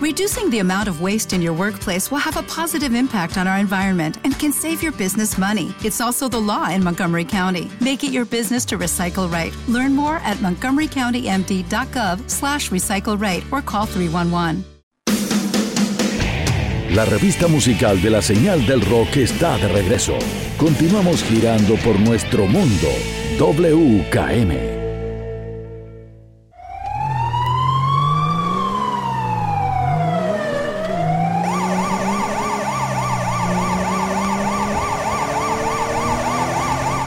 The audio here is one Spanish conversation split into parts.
Reducing the amount of waste in your workplace will have a positive impact on our environment and can save your business money. It's also the law in Montgomery County. Make it your business to recycle right. Learn more at montgomerycountymd.gov slash recycle right or call 311. La revista musical de la señal del rock está de regreso. Continuamos girando por nuestro mundo. WKM.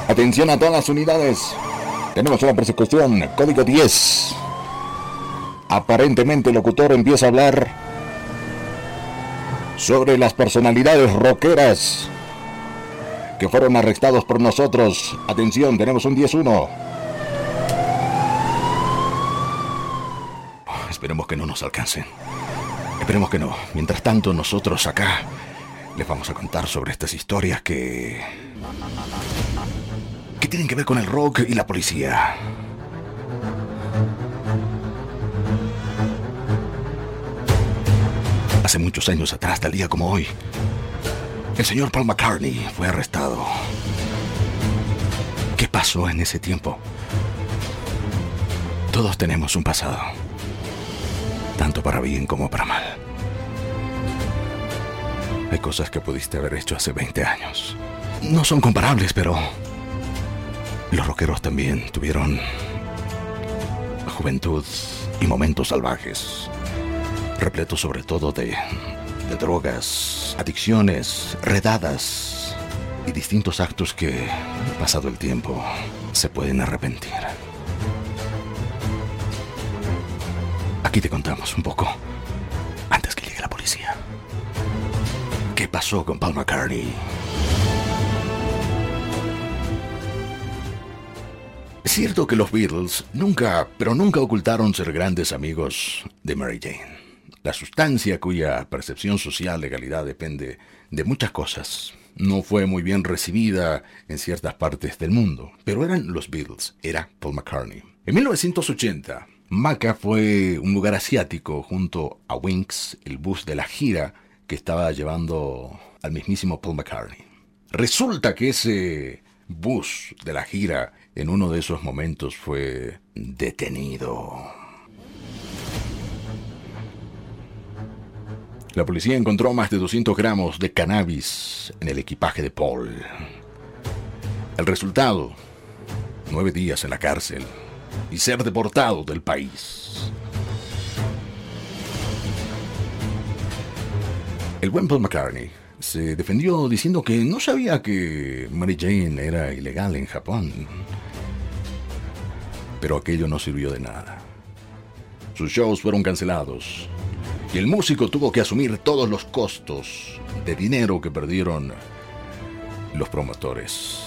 Atención a todas las unidades. Tenemos una persecución. Código 10. Aparentemente el locutor empieza a hablar sobre las personalidades rockeras que fueron arrestados por nosotros. Atención, tenemos un 10-1. Esperemos que no nos alcancen. Esperemos que no. Mientras tanto, nosotros acá les vamos a contar sobre estas historias que tienen que ver con el rock y la policía. Hace muchos años atrás, tal día como hoy, el señor Paul McCartney fue arrestado. ¿Qué pasó en ese tiempo? Todos tenemos un pasado, tanto para bien como para mal. Hay cosas que pudiste haber hecho hace 20 años. No son comparables, pero los rockeros también tuvieron juventud y momentos salvajes, repletos sobre todo de, de drogas, adicciones, redadas y distintos actos que, pasado el tiempo, se pueden arrepentir. Aquí te contamos un poco, antes que llegue la policía. ¿Qué pasó con Paul McCartney? Cierto que los Beatles nunca, pero nunca ocultaron ser grandes amigos de Mary Jane. La sustancia cuya percepción social legalidad depende de muchas cosas. No fue muy bien recibida en ciertas partes del mundo, pero eran los Beatles, era Paul McCartney. En 1980, Maca fue un lugar asiático junto a Winx, el bus de la gira que estaba llevando al mismísimo Paul McCartney. Resulta que ese bus de la gira en uno de esos momentos fue detenido. La policía encontró más de 200 gramos de cannabis en el equipaje de Paul. El resultado, nueve días en la cárcel y ser deportado del país. El buen Paul McCartney se defendió diciendo que no sabía que Mary Jane era ilegal en Japón. Pero aquello no sirvió de nada. Sus shows fueron cancelados y el músico tuvo que asumir todos los costos de dinero que perdieron los promotores.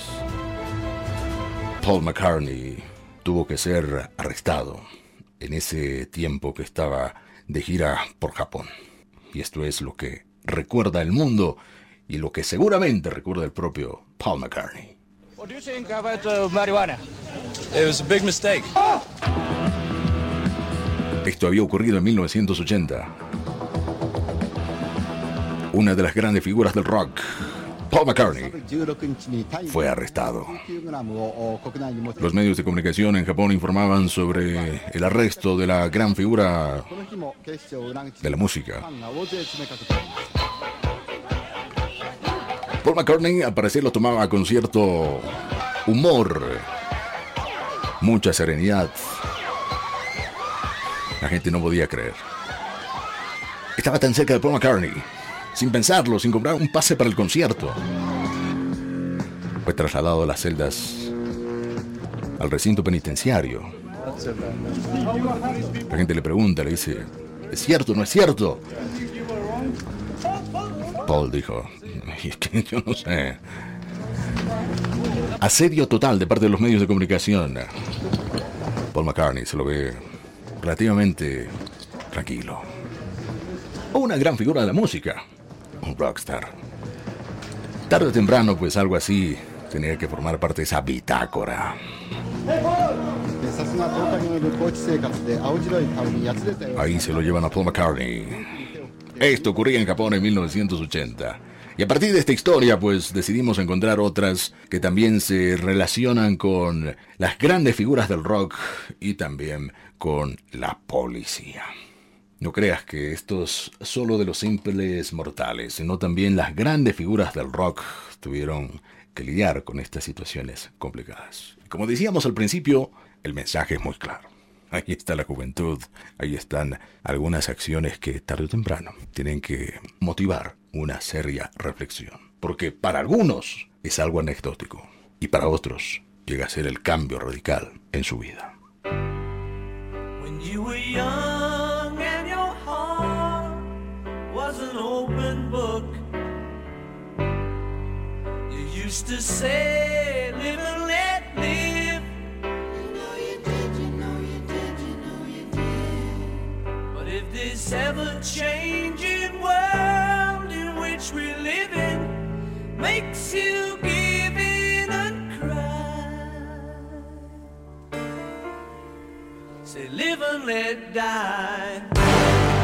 Paul McCartney tuvo que ser arrestado en ese tiempo que estaba de gira por Japón. Y esto es lo que recuerda el mundo y lo que seguramente recuerda el propio Paul McCartney. What do you think about uh, marijuana? It was a big mistake. Esto había ocurrido en 1980. Una de las grandes figuras del rock, Paul McCartney, fue arrestado. Los medios de comunicación en Japón informaban sobre el arresto de la gran figura de la música. McCartney al parecer lo tomaba con cierto humor, mucha serenidad. La gente no podía creer. Estaba tan cerca de Paul McCartney, sin pensarlo, sin comprar un pase para el concierto. Fue trasladado a las celdas al recinto penitenciario. La gente le pregunta, le dice, ¿es cierto o no es cierto? Paul dijo, yo no sé. Asedio total de parte de los medios de comunicación. Paul McCartney se lo ve relativamente tranquilo. Una gran figura de la música. Un rockstar. Tarde o temprano, pues algo así tenía que formar parte de esa bitácora. Ahí se lo llevan a Paul McCartney. Esto ocurría en Japón en 1980. Y a partir de esta historia, pues decidimos encontrar otras que también se relacionan con las grandes figuras del rock y también con la policía. No creas que esto es solo de los simples mortales, sino también las grandes figuras del rock tuvieron que lidiar con estas situaciones complicadas. Como decíamos al principio, el mensaje es muy claro. Ahí está la juventud, ahí están algunas acciones que tarde o temprano tienen que motivar una seria reflexión. Porque para algunos es algo anecdótico y para otros llega a ser el cambio radical en su vida. When you were young and your heart was an open book, you used to say, live and let live. You know you did, you know you did, you know you did. But if this ever world, which we live in makes you give in and cry. Say, live and let die.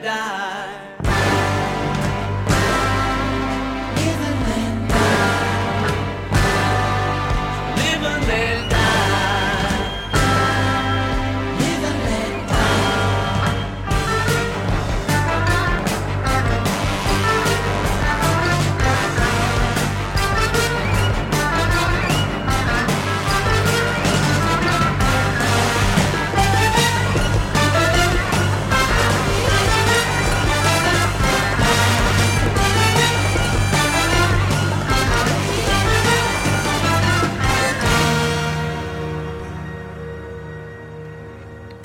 die.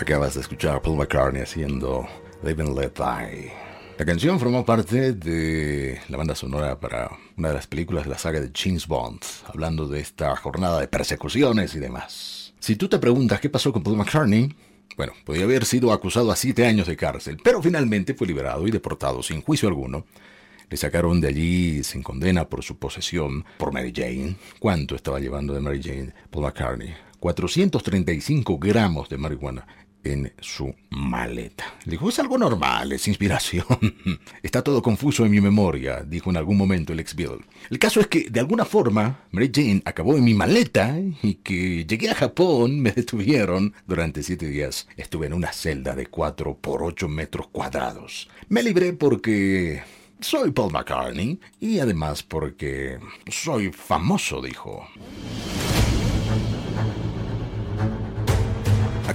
Acabas de escuchar Paul McCartney haciendo Live and Let Die. La canción formó parte de la banda sonora para una de las películas de la saga de James Bond, hablando de esta jornada de persecuciones y demás. Si tú te preguntas qué pasó con Paul McCartney, bueno, podía haber sido acusado a siete años de cárcel, pero finalmente fue liberado y deportado sin juicio alguno. Le sacaron de allí sin condena por su posesión por Mary Jane. ¿Cuánto estaba llevando de Mary Jane Paul McCartney? 435 gramos de marihuana en su maleta. Le dijo, es algo normal, es inspiración. Está todo confuso en mi memoria, dijo en algún momento el ex. El caso es que, de alguna forma, Mary Jane acabó en mi maleta y que llegué a Japón, me detuvieron. Durante siete días estuve en una celda de 4 por 8 metros cuadrados. Me libré porque soy Paul McCartney y además porque soy famoso, dijo.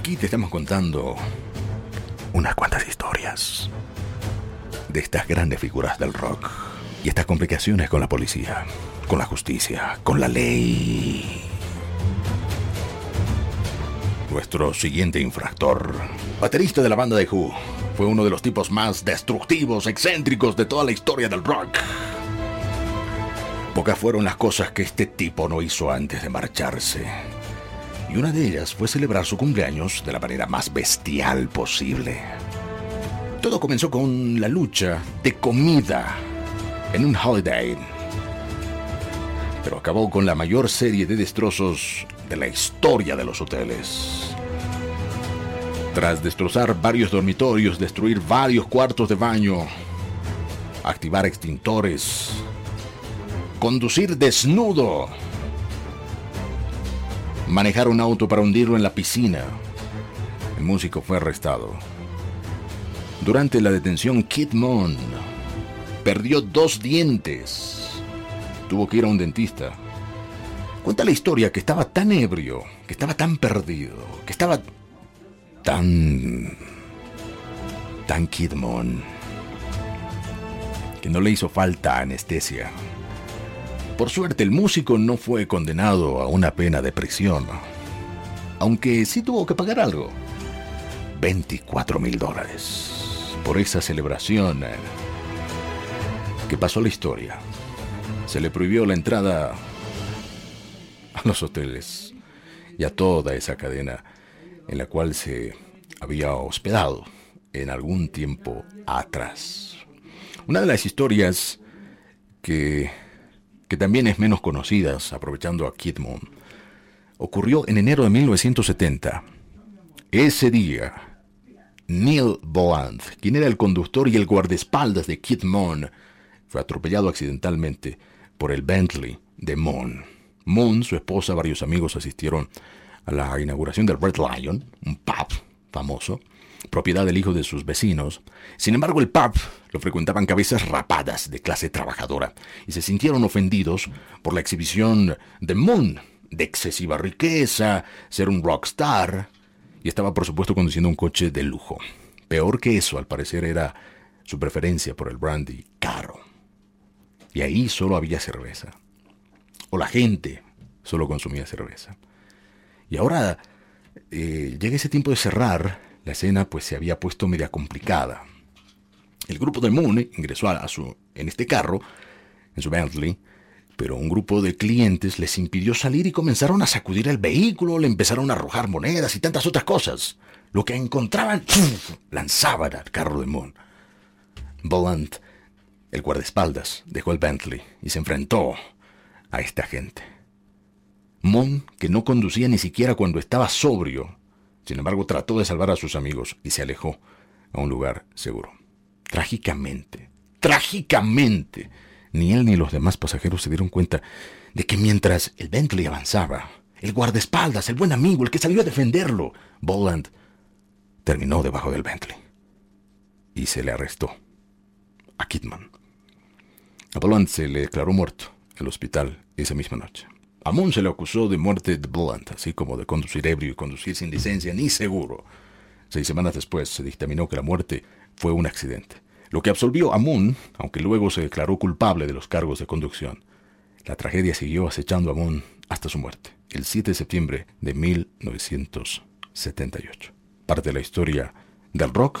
Aquí te estamos contando unas cuantas historias de estas grandes figuras del rock y estas complicaciones con la policía, con la justicia, con la ley. Nuestro siguiente infractor, baterista de la banda de Who, Fue uno de los tipos más destructivos, excéntricos de toda la historia del rock. Pocas fueron las cosas que este tipo no hizo antes de marcharse. Y una de ellas fue celebrar su cumpleaños de la manera más bestial posible. Todo comenzó con la lucha de comida en un holiday. Pero acabó con la mayor serie de destrozos de la historia de los hoteles. Tras destrozar varios dormitorios, destruir varios cuartos de baño, activar extintores, conducir desnudo, manejar un auto para hundirlo en la piscina, el músico fue arrestado. Durante la detención, Kid Moon perdió dos dientes. Tuvo que ir a un dentista. Cuenta la historia que estaba tan ebrio, que estaba tan perdido, que estaba tan... tan Kid Moon, que no le hizo falta anestesia. Por suerte, el músico no fue condenado a una pena de prisión, aunque sí tuvo que pagar algo. 24 mil dólares por esa celebración eh, que pasó la historia. Se le prohibió la entrada a los hoteles y a toda esa cadena en la cual se había hospedado en algún tiempo atrás. Una de las historias que, que también es menos conocida, aprovechando a Kidmon, ocurrió en enero de 1970. Ese día, Neil Boland, quien era el conductor y el guardaespaldas de Kid Moon, fue atropellado accidentalmente por el Bentley de Moon. Moon, su esposa, varios amigos asistieron a la inauguración del Red Lion, un pub famoso, propiedad del hijo de sus vecinos. Sin embargo, el pub lo frecuentaban cabezas rapadas de clase trabajadora y se sintieron ofendidos por la exhibición de Moon, de excesiva riqueza, ser un rockstar, y estaba por supuesto conduciendo un coche de lujo. Peor que eso, al parecer, era su preferencia por el brandy caro. Y ahí solo había cerveza. O la gente solo consumía cerveza. Y ahora eh, llega ese tiempo de cerrar, la escena pues se había puesto media complicada. El grupo de Moon ingresó a su, en este carro, en su Bentley, pero un grupo de clientes les impidió salir y comenzaron a sacudir el vehículo, le empezaron a arrojar monedas y tantas otras cosas. Lo que encontraban, lanzaban al carro de Moon. Boland, el guardaespaldas, dejó el Bentley y se enfrentó a esta gente. Moon, que no conducía ni siquiera cuando estaba sobrio, sin embargo trató de salvar a sus amigos y se alejó a un lugar seguro. Trágicamente, trágicamente, ni él ni los demás pasajeros se dieron cuenta de que mientras el Bentley avanzaba, el guardaespaldas, el buen amigo, el que salió a defenderlo, Boland, terminó debajo del Bentley. Y se le arrestó a Kidman. A Boland se le declaró muerto en el hospital esa misma noche. A Moon se le acusó de muerte de Boland, así como de conducir ebrio y conducir sin licencia ni seguro. Seis semanas después se dictaminó que la muerte fue un accidente lo que absolvió a aunque luego se declaró culpable de los cargos de conducción. La tragedia siguió acechando a Moon hasta su muerte, el 7 de septiembre de 1978. Parte de la historia del rock,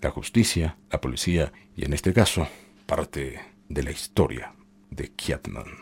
la justicia, la policía y en este caso, parte de la historia de Kiatman.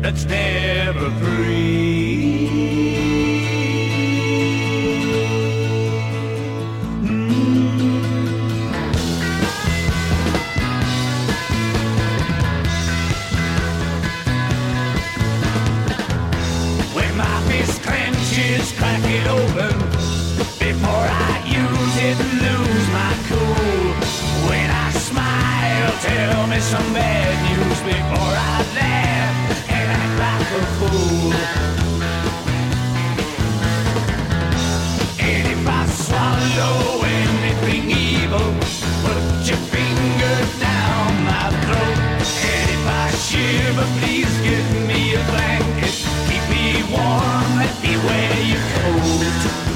That's never free. Mm. When my fist clenches, crack it open before I use it, lose my cool. When I smile, tell me some bad news before I laugh a fool. And if I swallow anything evil, put your finger down my throat. And if I shiver, please give me a blanket. Keep me warm, let me wear your coat.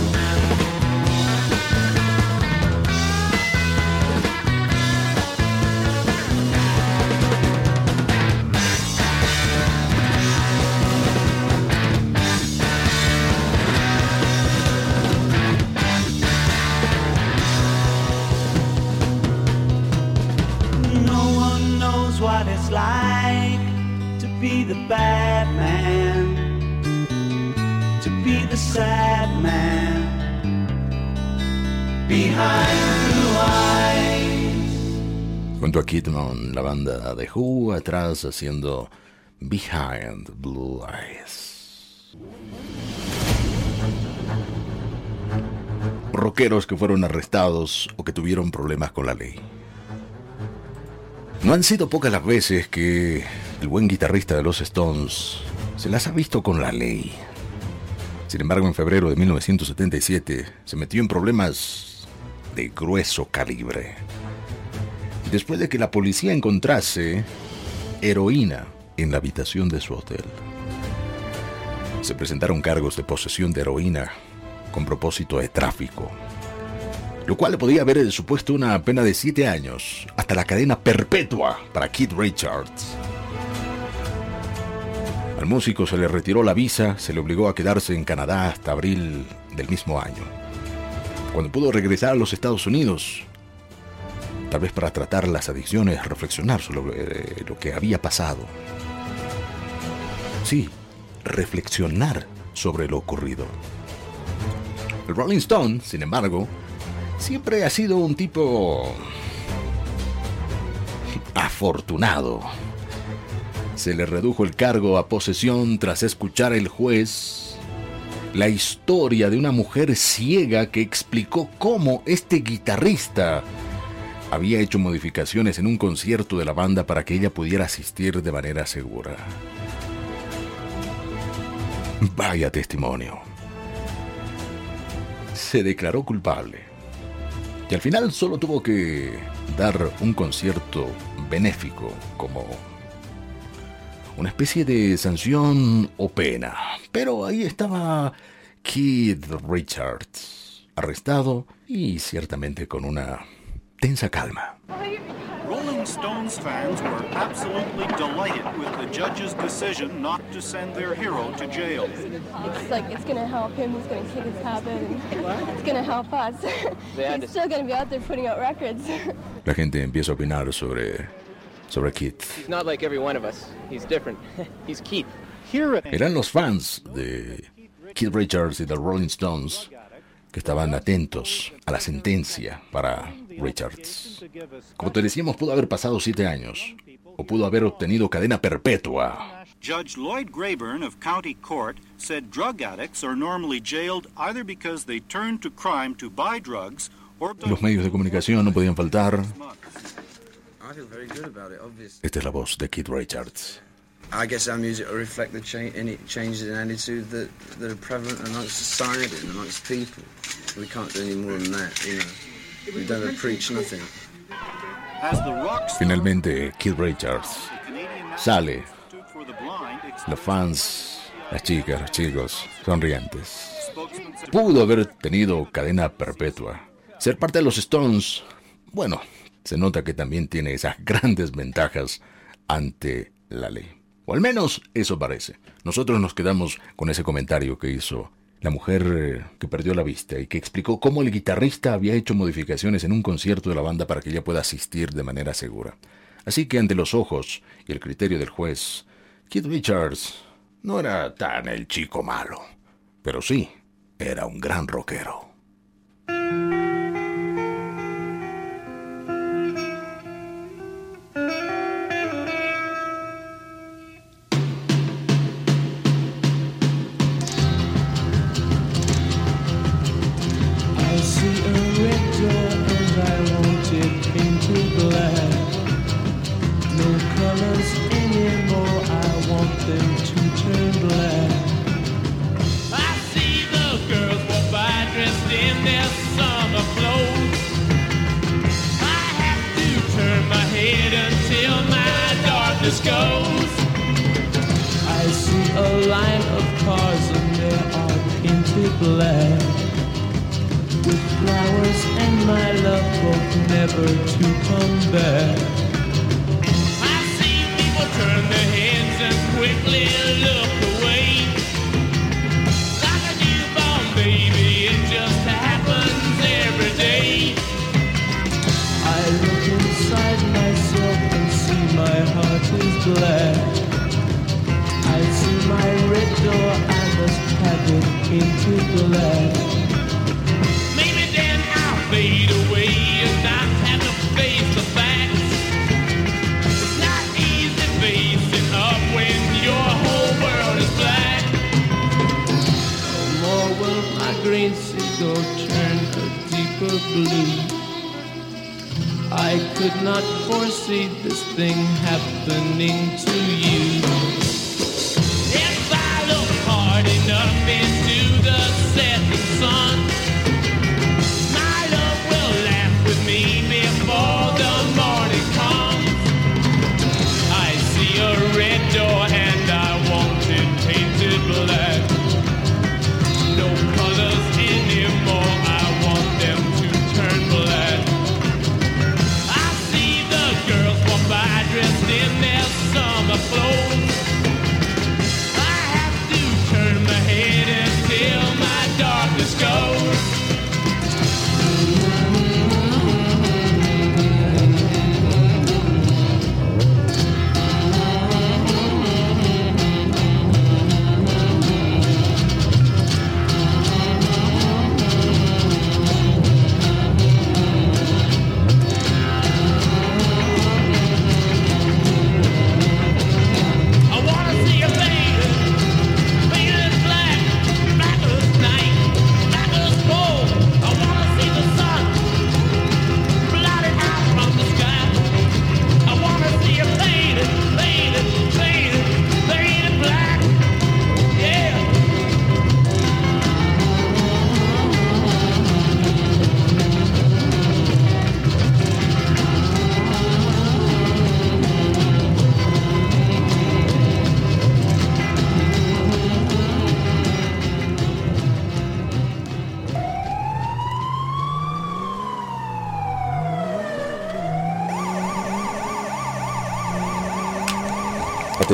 Junto a Kidman, la banda de Who atrás haciendo Behind Blue Eyes. Rockeros que fueron arrestados o que tuvieron problemas con la ley. No han sido pocas las veces que el buen guitarrista de los Stones se las ha visto con la ley. Sin embargo, en febrero de 1977 se metió en problemas de grueso calibre. Después de que la policía encontrase heroína en la habitación de su hotel. Se presentaron cargos de posesión de heroína con propósito de tráfico, lo cual le podía haber supuesto una pena de 7 años, hasta la cadena perpetua para Keith Richards. Al músico se le retiró la visa, se le obligó a quedarse en Canadá hasta abril del mismo año. Cuando pudo regresar a los Estados Unidos, tal vez para tratar las adicciones, reflexionar sobre eh, lo que había pasado. Sí, reflexionar sobre lo ocurrido. El Rolling Stone, sin embargo, siempre ha sido un tipo afortunado. Se le redujo el cargo a posesión tras escuchar el juez la historia de una mujer ciega que explicó cómo este guitarrista había hecho modificaciones en un concierto de la banda para que ella pudiera asistir de manera segura. Vaya testimonio. Se declaró culpable. Y al final solo tuvo que dar un concierto benéfico como una especie de sanción o pena. Pero ahí estaba Keith Richards, arrestado y ciertamente con una tensa calma. Rolling Stones fans were absolutely delighted with the judge's decision not to send their hero to jail. It's like it's gonna help him. He's gonna kick his habit. It's gonna help us. He's still gonna be out there putting out records. La gente empieza a opinar sobre, sobre Keith. He's not like every one of us. He's different. He's Keith. Here at Eran los fans de Keith Richards y de Rolling Stones que estaban atentos a la sentencia para Richards. Como te decíamos, pudo haber pasado siete años o pudo haber obtenido cadena perpetua Judge Lloyd Grayburn of County Court said drug addicts are normally jailed either because they turn to crime to buy drugs or Los medios de comunicación no podían faltar. Esta es la voz de Keith Richards. I guess our music will reflect the cha- any changes in attitude that, that are prevalent amongst society and amongst people. We can't do any more than that, you know. We don't preach nothing. Finalmente, Keith Richards sale. Los fans, las chicas, los chicos, sonrientes. Pudo haber tenido cadena perpetua. Ser parte de los Stones, bueno, se nota que también tiene esas grandes ventajas ante la ley. O al menos eso parece. Nosotros nos quedamos con ese comentario que hizo la mujer eh, que perdió la vista y que explicó cómo el guitarrista había hecho modificaciones en un concierto de la banda para que ella pueda asistir de manera segura. Así que ante los ojos y el criterio del juez, Keith Richards no era tan el chico malo, pero sí era un gran rockero. Back. Could not foresee this thing happening to you. If I look hard enough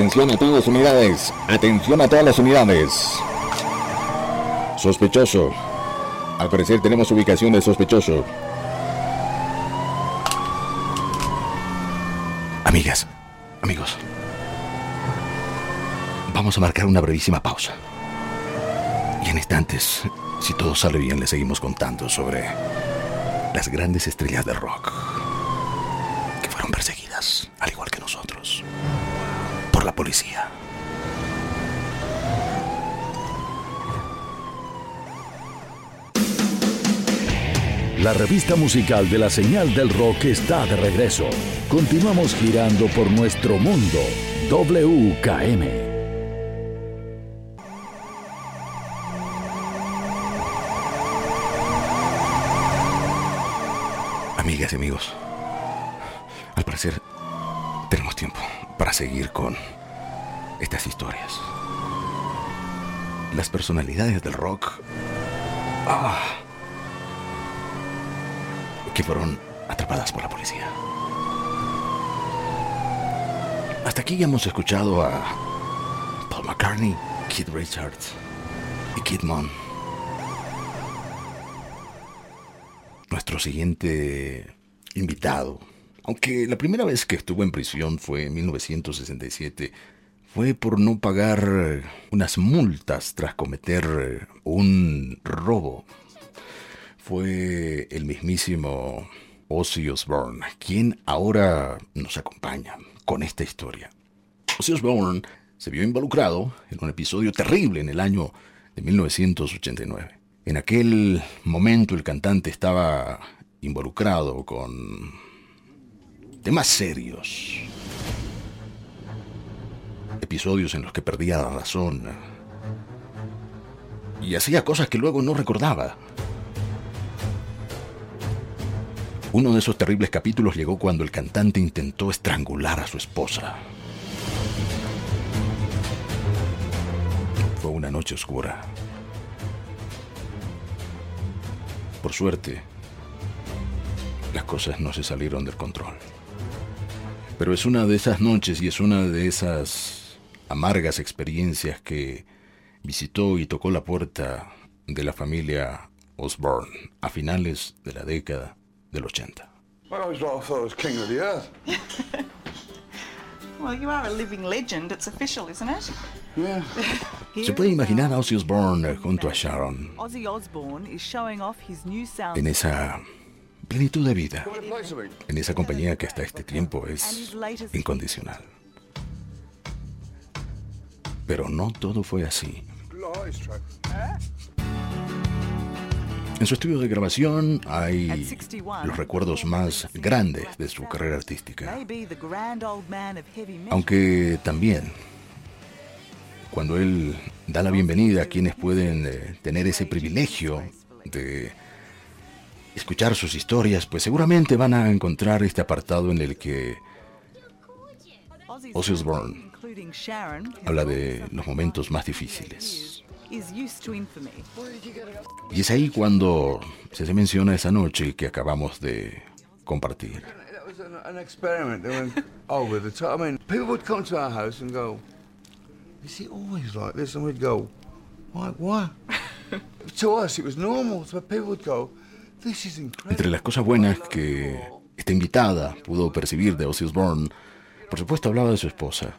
Atención a todas las unidades. Atención a todas las unidades. Sospechoso. Al parecer tenemos ubicación de sospechoso. Amigas, amigos. Vamos a marcar una brevísima pausa. Y en instantes, si todo sale bien, le seguimos contando sobre las grandes estrellas del rock que fueron perseguidas, al igual policía. La revista musical de la señal del rock está de regreso. Continuamos girando por nuestro mundo. WKM. Amigas y amigos, al parecer tenemos tiempo para seguir con estas historias. Las personalidades del rock ah, que fueron atrapadas por la policía. Hasta aquí hemos escuchado a Paul McCartney, Keith Richards y Kid Moon. Nuestro siguiente invitado, aunque la primera vez que estuvo en prisión fue en 1967, fue por no pagar unas multas tras cometer un robo. Fue el mismísimo Ozzy Osbourne, quien ahora nos acompaña con esta historia. Ozzy Osbourne se vio involucrado en un episodio terrible en el año de 1989. En aquel momento el cantante estaba involucrado con temas serios. Episodios en los que perdía la razón. Y hacía cosas que luego no recordaba. Uno de esos terribles capítulos llegó cuando el cantante intentó estrangular a su esposa. Fue una noche oscura. Por suerte, las cosas no se salieron del control. Pero es una de esas noches y es una de esas amargas experiencias que visitó y tocó la puerta de la familia Osborne a finales de la década del 80. I always thought I was king of the earth. Well, you are a living legend. It's official, isn't it? Yeah. Se puede imaginar a Ozzy Osbourne junto a Sharon Ozzy Osbourne is showing off his new sound. en esa plenitud de vida, en esa compañía que hasta este tiempo es incondicional. Pero no todo fue así. En su estudio de grabación hay los recuerdos más grandes de su carrera artística. Aunque también, cuando él da la bienvenida a quienes pueden eh, tener ese privilegio de escuchar sus historias, pues seguramente van a encontrar este apartado en el que Ozzy Osbourne habla de los momentos más difíciles. Y es ahí cuando se menciona esa noche que acabamos de compartir. That was an, an experiment. They went over the top. I mean, people would come to our house and go, "Is it always like this?" And we'd go, "Why? Why?" to us, it was normal. So people would go, "This is incredible." Entre las cosas buenas que esta invitada pudo percibir de Ozzy Osbourne, por supuesto hablaba de su esposa,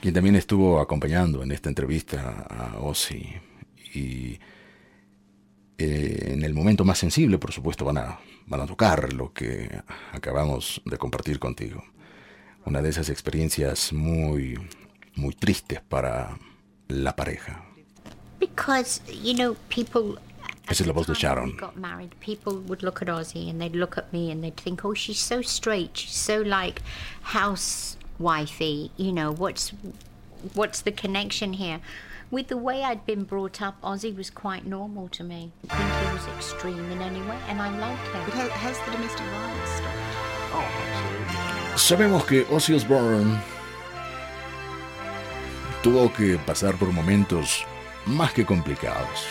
quien también estuvo acompañando en esta entrevista a Ozzy. Y eh, en el momento más sensible, por supuesto, van a, van a tocar lo que acabamos de compartir contigo. Una de esas experiencias muy, muy tristes para la pareja. Because, you know, people. Esa es la voz de Sharon. got married. People would look at Ozzy and they'd look at me and they'd think, "Oh, she's so straight. She's so like housewifey. You know, what's what's the connection here?" With the way I'd been brought up, Ozzy was quite normal to me. I think he was extreme in any way, and I liked him. But has, has the domestic violence stopped? Sabemos que Ozzy Osbourne tuvo que pasar por momentos más que complicados.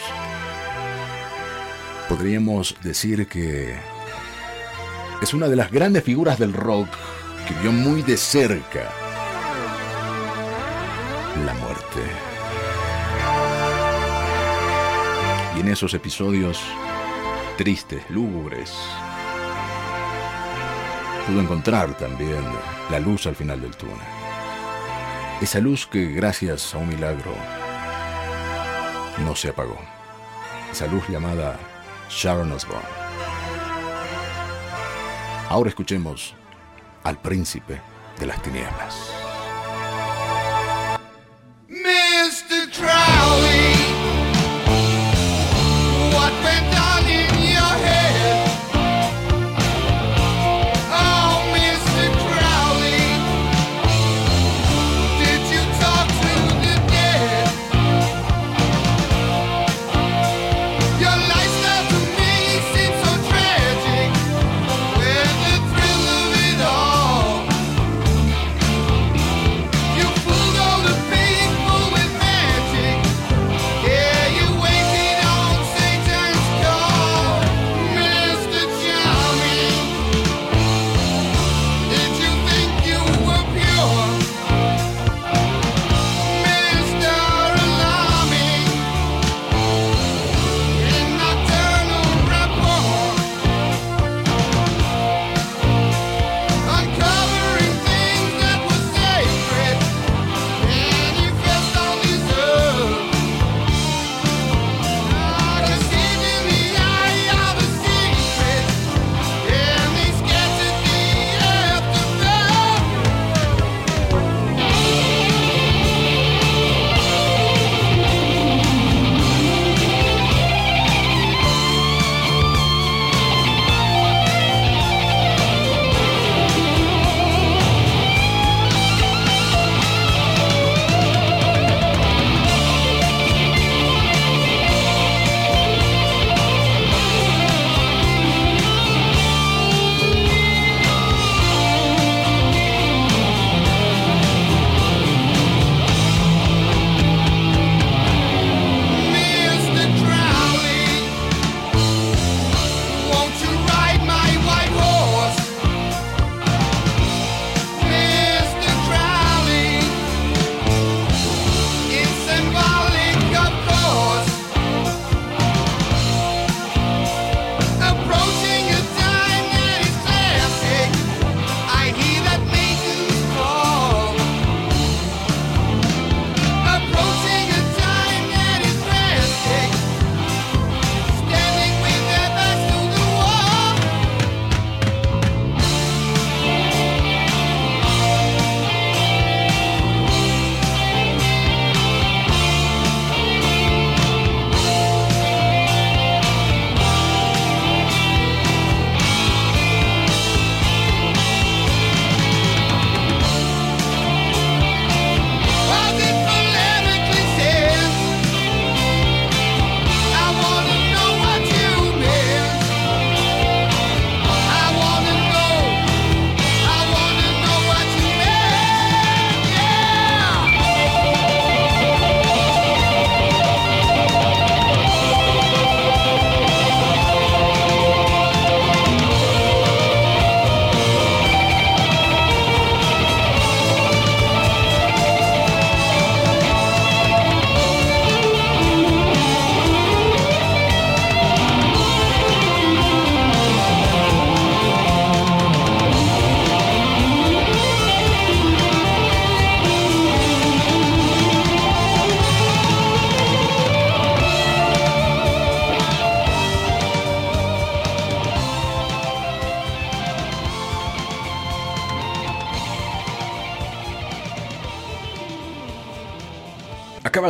Podríamos decir que es una de las grandes figuras del rock que vio muy de cerca la muerte. Y en esos episodios tristes, lúgubres, pudo encontrar también la luz al final del túnel. Esa luz que gracias a un milagro no se apagó. Esa luz llamada Sharon Osbourne. Ahora escuchemos al príncipe de las tinieblas.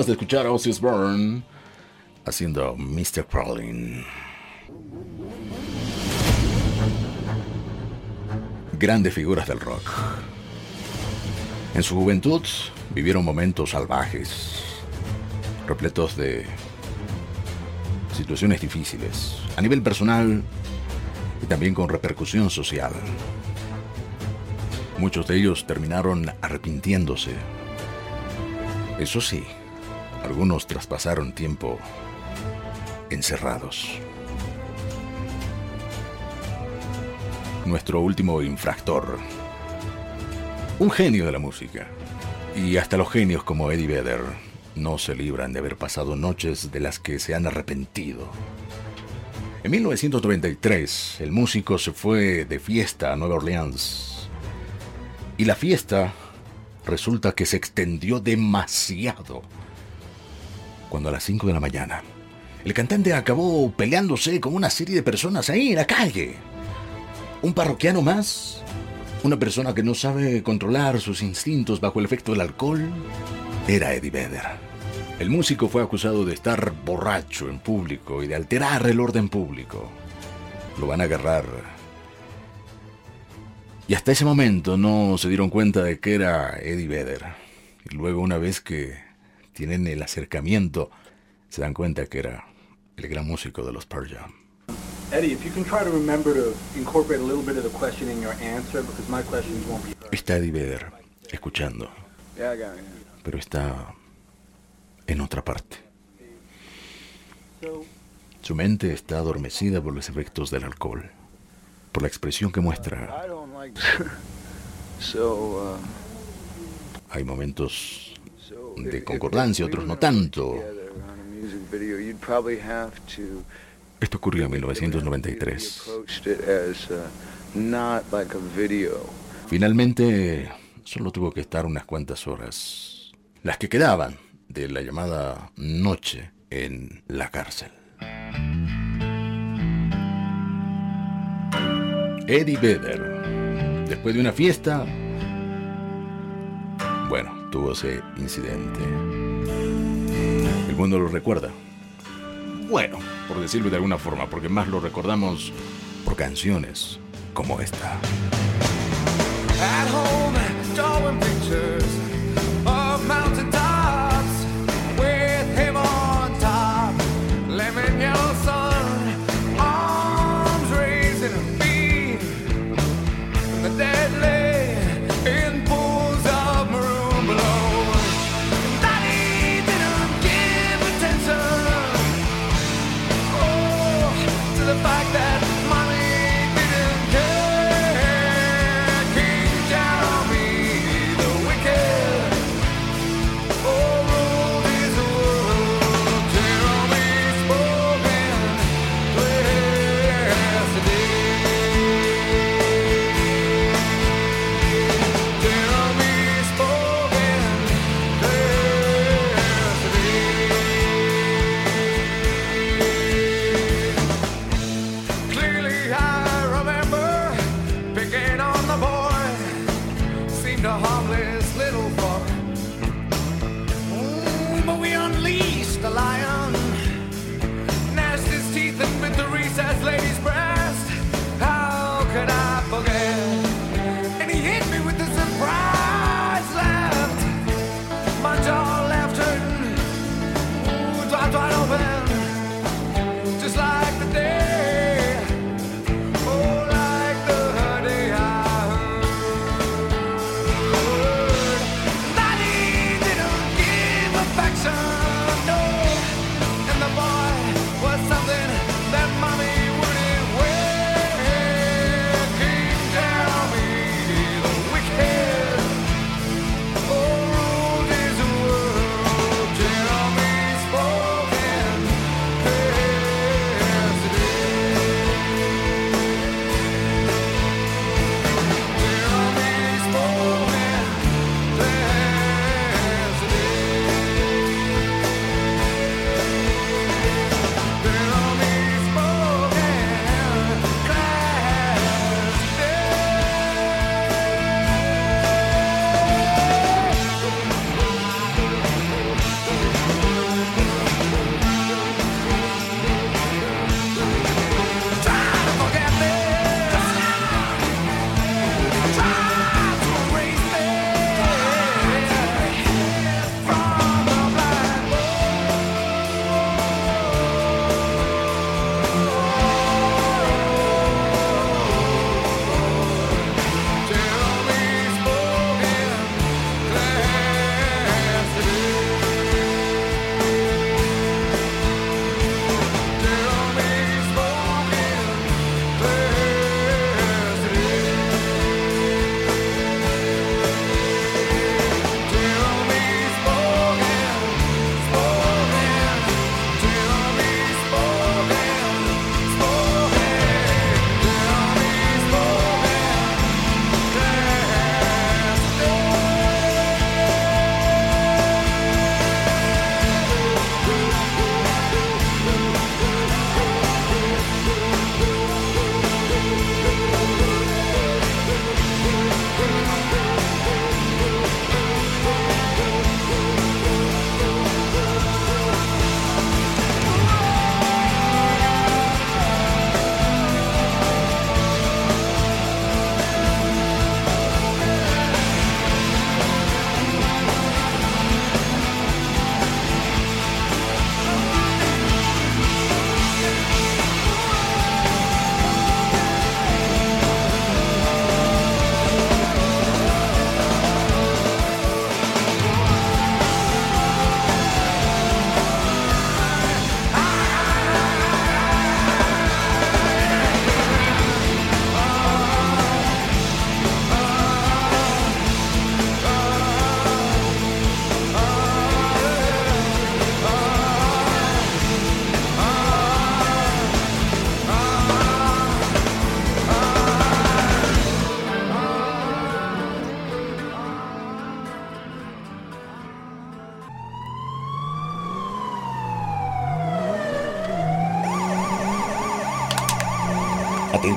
De escuchar a Ozzy Osbourne haciendo Mr. Crawling. Grandes figuras del rock. En su juventud vivieron momentos salvajes, repletos de situaciones difíciles, a nivel personal y también con repercusión social. Muchos de ellos terminaron arrepintiéndose. Eso sí, algunos traspasaron tiempo encerrados. Nuestro último infractor. Un genio de la música. Y hasta los genios como Eddie Vedder no se libran de haber pasado noches de las que se han arrepentido. En 1993, el músico se fue de fiesta a Nueva Orleans. Y la fiesta resulta que se extendió demasiado. Cuando a las 5 de la mañana, el cantante acabó peleándose con una serie de personas ahí en la calle. Un parroquiano más, una persona que no sabe controlar sus instintos bajo el efecto del alcohol, era Eddie Vedder. El músico fue acusado de estar borracho en público y de alterar el orden público. Lo van a agarrar. Y hasta ese momento no se dieron cuenta de que era Eddie Vedder. Y luego una vez que tienen el acercamiento, se dan cuenta que era el gran músico de los Pearl Jam. Eddie, if you can try to remember to incorporate a little bit of the question in your answer, because my questions won't be heard. Está Eddie Vedder escuchando, pero está en otra parte. Su mente está adormecida por los efectos del alcohol, por la expresión que muestra. Uh, Hay momentos de concordancia, otros no tanto. Esto ocurrió en 1993. approached it as uh, not like a video. Finalmente, solo tuvo que estar unas cuantas horas, las que quedaban de la llamada noche en la cárcel. Eddie Vedder, después de una fiesta, tuvo ese incidente. El mundo lo recuerda. Bueno, por decirlo de alguna forma, porque más lo recordamos por canciones como esta.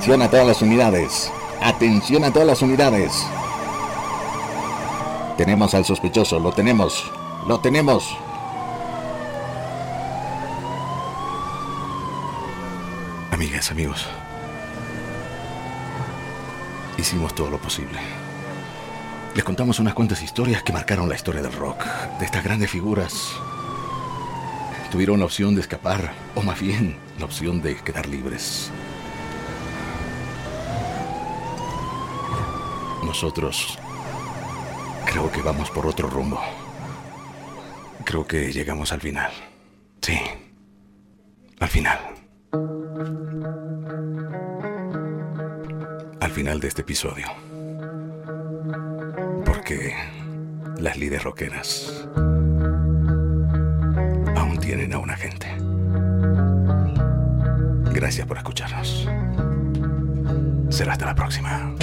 Atención a todas las unidades. Atención a todas las unidades. Tenemos al sospechoso, lo tenemos. Lo tenemos. Amigas, amigos. Hicimos todo lo posible. Les contamos unas cuantas historias que marcaron la historia del rock, de estas grandes figuras. Tuvieron la opción de escapar, o más bien la opción de quedar libres. Nosotros creo que vamos por otro rumbo. Creo que llegamos al final. Sí, al final. Al final de este episodio. Porque las líderes rockeras aún tienen a una gente. Gracias por escucharnos. Será hasta la próxima.